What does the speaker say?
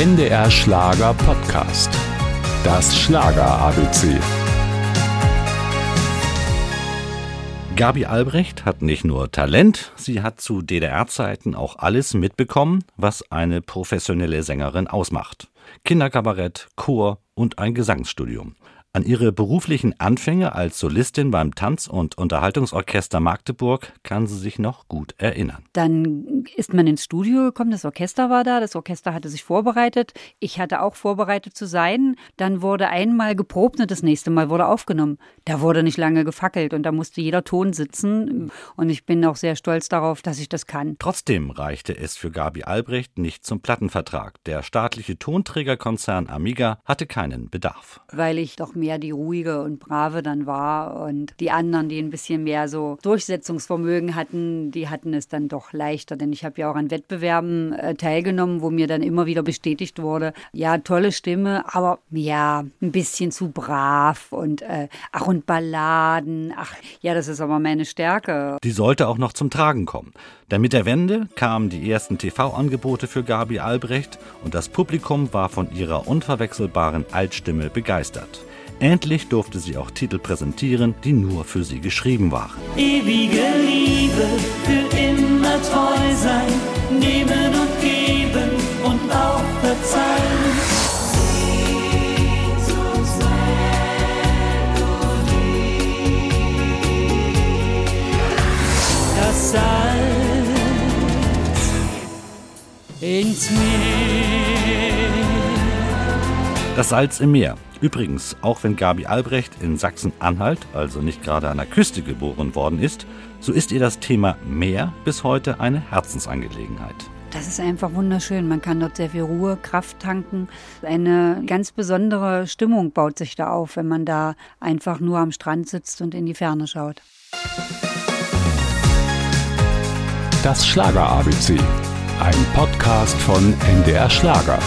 NDR Schlager Podcast. Das Schlager ABC. Gabi Albrecht hat nicht nur Talent, sie hat zu DDR-Zeiten auch alles mitbekommen, was eine professionelle Sängerin ausmacht. Kinderkabarett, Chor und ein Gesangsstudium. An ihre beruflichen Anfänge als Solistin beim Tanz- und Unterhaltungsorchester Magdeburg kann sie sich noch gut erinnern. Dann ist man ins Studio gekommen, das Orchester war da, das Orchester hatte sich vorbereitet, ich hatte auch vorbereitet zu sein. Dann wurde einmal geprobt und das nächste Mal wurde aufgenommen. Da wurde nicht lange gefackelt und da musste jeder Ton sitzen und ich bin auch sehr stolz darauf, dass ich das kann. Trotzdem reichte es für Gabi Albrecht nicht zum Plattenvertrag. Der staatliche Tonträgerkonzern Amiga hatte keinen Bedarf. Weil ich doch mehr die ruhige und brave dann war. Und die anderen, die ein bisschen mehr so Durchsetzungsvermögen hatten, die hatten es dann doch leichter. Denn ich habe ja auch an Wettbewerben äh, teilgenommen, wo mir dann immer wieder bestätigt wurde, ja, tolle Stimme, aber ja, ein bisschen zu brav und äh, ach und Balladen. Ach, ja, das ist aber meine Stärke. Die sollte auch noch zum Tragen kommen. Denn mit der Wende kamen die ersten TV-Angebote für Gabi Albrecht und das Publikum war von ihrer unverwechselbaren Altstimme begeistert. Endlich durfte sie auch Titel präsentieren, die nur für sie geschrieben waren. Ewige Liebe, für immer treu sein, nehmen und geben und auch verzeihen. Das Salz ins Meer. Das Salz im Meer. Übrigens, auch wenn Gabi Albrecht in Sachsen-Anhalt, also nicht gerade an der Küste geboren worden ist, so ist ihr das Thema Meer bis heute eine Herzensangelegenheit. Das ist einfach wunderschön. Man kann dort sehr viel Ruhe, Kraft tanken. Eine ganz besondere Stimmung baut sich da auf, wenn man da einfach nur am Strand sitzt und in die Ferne schaut. Das Schlager ABC. Ein Podcast von NDR Schlager.